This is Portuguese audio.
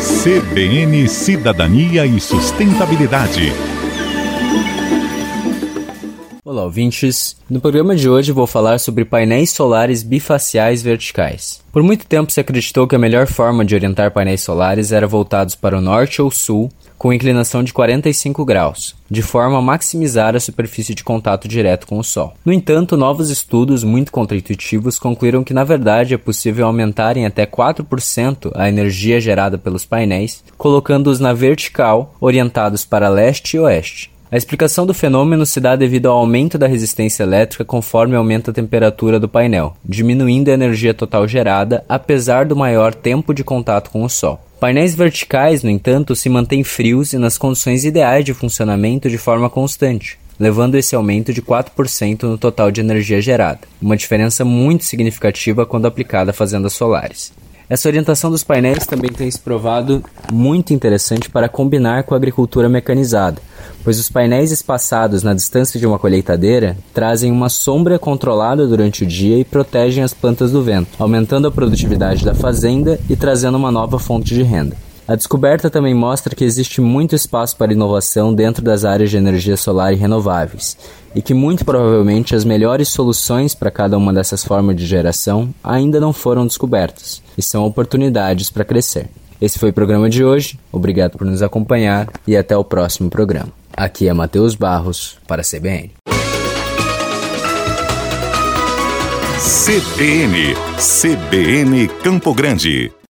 CBN Cidadania e Sustentabilidade. Olá, ouvintes. No programa de hoje vou falar sobre painéis solares bifaciais verticais. Por muito tempo se acreditou que a melhor forma de orientar painéis solares era voltados para o norte ou sul, com inclinação de 45 graus, de forma a maximizar a superfície de contato direto com o Sol. No entanto, novos estudos muito contraintuitivos concluíram que, na verdade, é possível aumentar em até 4% a energia gerada pelos painéis, colocando-os na vertical, orientados para leste e oeste. A explicação do fenômeno se dá devido ao aumento da resistência elétrica conforme aumenta a temperatura do painel, diminuindo a energia total gerada, apesar do maior tempo de contato com o Sol. Painéis verticais, no entanto, se mantêm frios e nas condições ideais de funcionamento de forma constante, levando esse aumento de 4% no total de energia gerada, uma diferença muito significativa quando aplicada a fazendas solares. Essa orientação dos painéis também tem se provado muito interessante para combinar com a agricultura mecanizada, pois os painéis espaçados na distância de uma colheitadeira trazem uma sombra controlada durante o dia e protegem as plantas do vento, aumentando a produtividade da fazenda e trazendo uma nova fonte de renda. A descoberta também mostra que existe muito espaço para inovação dentro das áreas de energia solar e renováveis, e que muito provavelmente as melhores soluções para cada uma dessas formas de geração ainda não foram descobertas, e são oportunidades para crescer. Esse foi o programa de hoje, obrigado por nos acompanhar e até o próximo programa. Aqui é Matheus Barros, para a CBN. CBN, CBN Campo Grande.